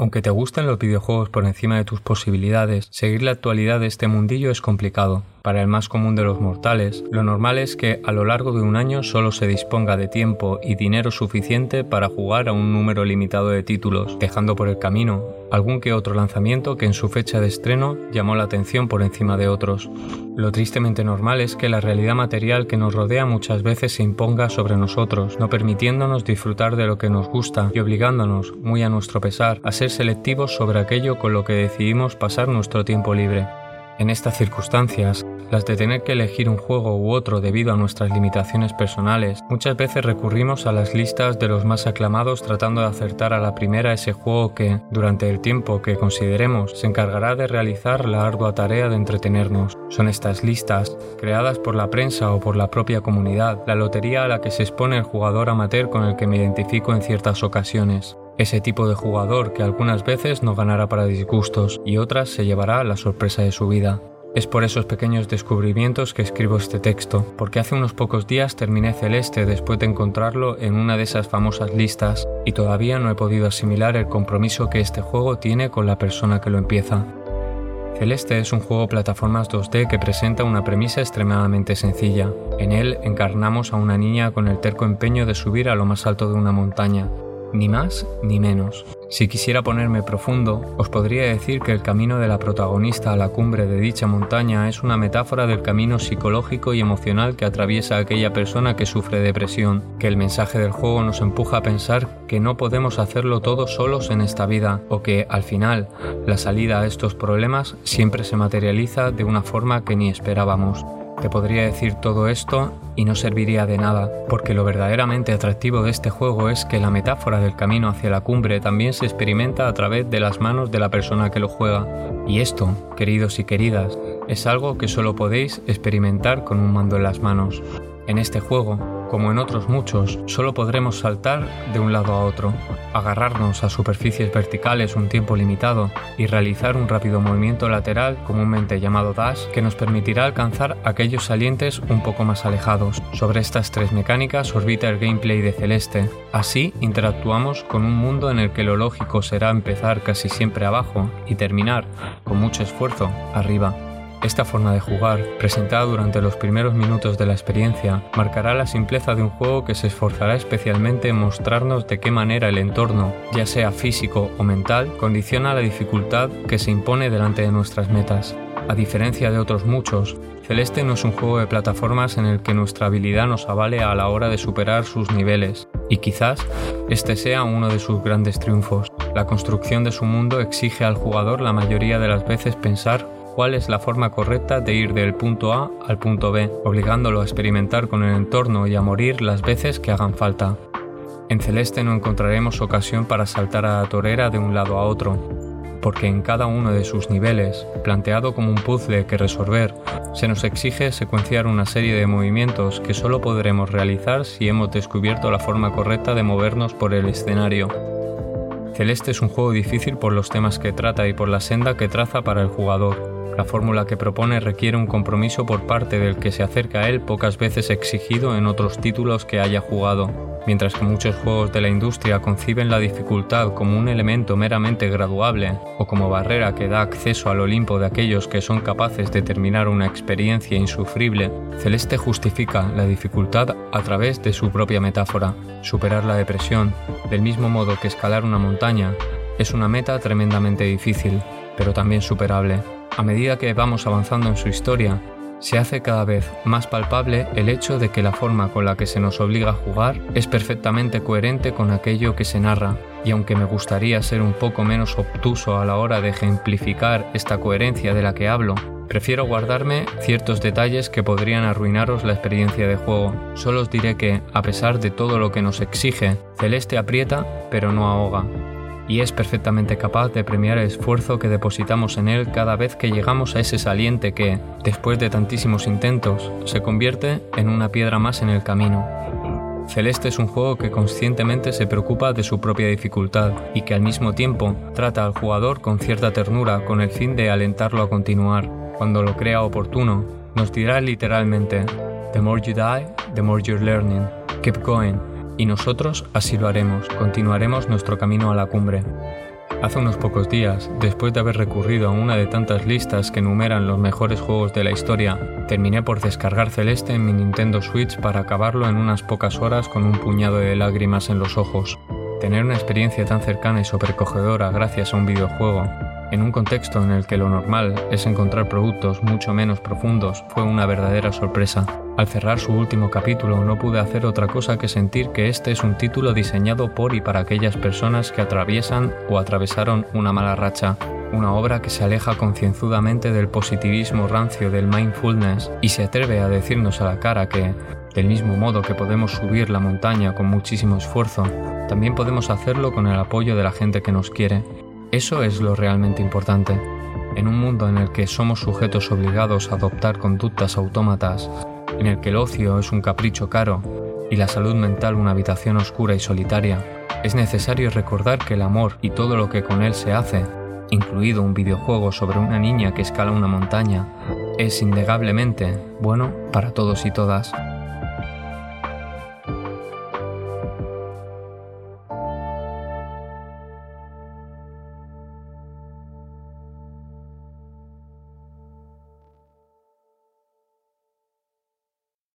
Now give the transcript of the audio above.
Aunque te gusten los videojuegos por encima de tus posibilidades, seguir la actualidad de este mundillo es complicado. Para el más común de los mortales, lo normal es que a lo largo de un año solo se disponga de tiempo y dinero suficiente para jugar a un número limitado de títulos, dejando por el camino algún que otro lanzamiento que en su fecha de estreno llamó la atención por encima de otros. Lo tristemente normal es que la realidad material que nos rodea muchas veces se imponga sobre nosotros, no permitiéndonos disfrutar de lo que nos gusta y obligándonos, muy a nuestro pesar, a ser selectivos sobre aquello con lo que decidimos pasar nuestro tiempo libre. En estas circunstancias, las de tener que elegir un juego u otro debido a nuestras limitaciones personales, muchas veces recurrimos a las listas de los más aclamados tratando de acertar a la primera ese juego que, durante el tiempo que consideremos, se encargará de realizar la ardua tarea de entretenernos. Son estas listas, creadas por la prensa o por la propia comunidad, la lotería a la que se expone el jugador amateur con el que me identifico en ciertas ocasiones. Ese tipo de jugador que algunas veces no ganará para disgustos y otras se llevará la sorpresa de su vida. Es por esos pequeños descubrimientos que escribo este texto, porque hace unos pocos días terminé Celeste después de encontrarlo en una de esas famosas listas y todavía no he podido asimilar el compromiso que este juego tiene con la persona que lo empieza. Celeste es un juego plataformas 2D que presenta una premisa extremadamente sencilla. En él encarnamos a una niña con el terco empeño de subir a lo más alto de una montaña, ni más ni menos. Si quisiera ponerme profundo, os podría decir que el camino de la protagonista a la cumbre de dicha montaña es una metáfora del camino psicológico y emocional que atraviesa aquella persona que sufre depresión, que el mensaje del juego nos empuja a pensar que no podemos hacerlo todo solos en esta vida, o que, al final, la salida a estos problemas siempre se materializa de una forma que ni esperábamos. Te podría decir todo esto y no serviría de nada, porque lo verdaderamente atractivo de este juego es que la metáfora del camino hacia la cumbre también se experimenta a través de las manos de la persona que lo juega. Y esto, queridos y queridas, es algo que solo podéis experimentar con un mando en las manos. En este juego, como en otros muchos, solo podremos saltar de un lado a otro, agarrarnos a superficies verticales un tiempo limitado y realizar un rápido movimiento lateral comúnmente llamado dash que nos permitirá alcanzar aquellos salientes un poco más alejados. Sobre estas tres mecánicas orbita el gameplay de Celeste. Así interactuamos con un mundo en el que lo lógico será empezar casi siempre abajo y terminar, con mucho esfuerzo, arriba. Esta forma de jugar, presentada durante los primeros minutos de la experiencia, marcará la simpleza de un juego que se esforzará especialmente en mostrarnos de qué manera el entorno, ya sea físico o mental, condiciona la dificultad que se impone delante de nuestras metas. A diferencia de otros muchos, Celeste no es un juego de plataformas en el que nuestra habilidad nos avale a la hora de superar sus niveles, y quizás este sea uno de sus grandes triunfos. La construcción de su mundo exige al jugador la mayoría de las veces pensar cuál es la forma correcta de ir del punto A al punto B, obligándolo a experimentar con el entorno y a morir las veces que hagan falta. En Celeste no encontraremos ocasión para saltar a la torera de un lado a otro, porque en cada uno de sus niveles, planteado como un puzzle que resolver, se nos exige secuenciar una serie de movimientos que solo podremos realizar si hemos descubierto la forma correcta de movernos por el escenario. Celeste es un juego difícil por los temas que trata y por la senda que traza para el jugador, la fórmula que propone requiere un compromiso por parte del que se acerca a él pocas veces exigido en otros títulos que haya jugado, mientras que muchos juegos de la industria conciben la dificultad como un elemento meramente graduable o como barrera que da acceso al Olimpo de aquellos que son capaces de terminar una experiencia insufrible, Celeste justifica la dificultad a través de su propia metáfora, superar la depresión, del mismo modo que escalar una montaña, es una meta tremendamente difícil, pero también superable. A medida que vamos avanzando en su historia, se hace cada vez más palpable el hecho de que la forma con la que se nos obliga a jugar es perfectamente coherente con aquello que se narra, y aunque me gustaría ser un poco menos obtuso a la hora de ejemplificar esta coherencia de la que hablo, prefiero guardarme ciertos detalles que podrían arruinaros la experiencia de juego. Solo os diré que, a pesar de todo lo que nos exige, Celeste aprieta pero no ahoga y es perfectamente capaz de premiar el esfuerzo que depositamos en él cada vez que llegamos a ese saliente que, después de tantísimos intentos, se convierte en una piedra más en el camino. Celeste es un juego que conscientemente se preocupa de su propia dificultad y que al mismo tiempo trata al jugador con cierta ternura con el fin de alentarlo a continuar. Cuando lo crea oportuno, nos dirá literalmente, The more you die, the more you're learning. Keep going y nosotros así lo haremos, continuaremos nuestro camino a la cumbre. Hace unos pocos días, después de haber recurrido a una de tantas listas que enumeran los mejores juegos de la historia, terminé por descargar Celeste en mi Nintendo Switch para acabarlo en unas pocas horas con un puñado de lágrimas en los ojos. Tener una experiencia tan cercana y sobrecogedora gracias a un videojuego, en un contexto en el que lo normal es encontrar productos mucho menos profundos, fue una verdadera sorpresa. Al cerrar su último capítulo no pude hacer otra cosa que sentir que este es un título diseñado por y para aquellas personas que atraviesan o atravesaron una mala racha, una obra que se aleja concienzudamente del positivismo rancio del mindfulness y se atreve a decirnos a la cara que, del mismo modo que podemos subir la montaña con muchísimo esfuerzo, también podemos hacerlo con el apoyo de la gente que nos quiere. Eso es lo realmente importante. En un mundo en el que somos sujetos obligados a adoptar conductas autómatas, en el que el ocio es un capricho caro y la salud mental una habitación oscura y solitaria, es necesario recordar que el amor y todo lo que con él se hace, incluido un videojuego sobre una niña que escala una montaña, es innegablemente bueno para todos y todas.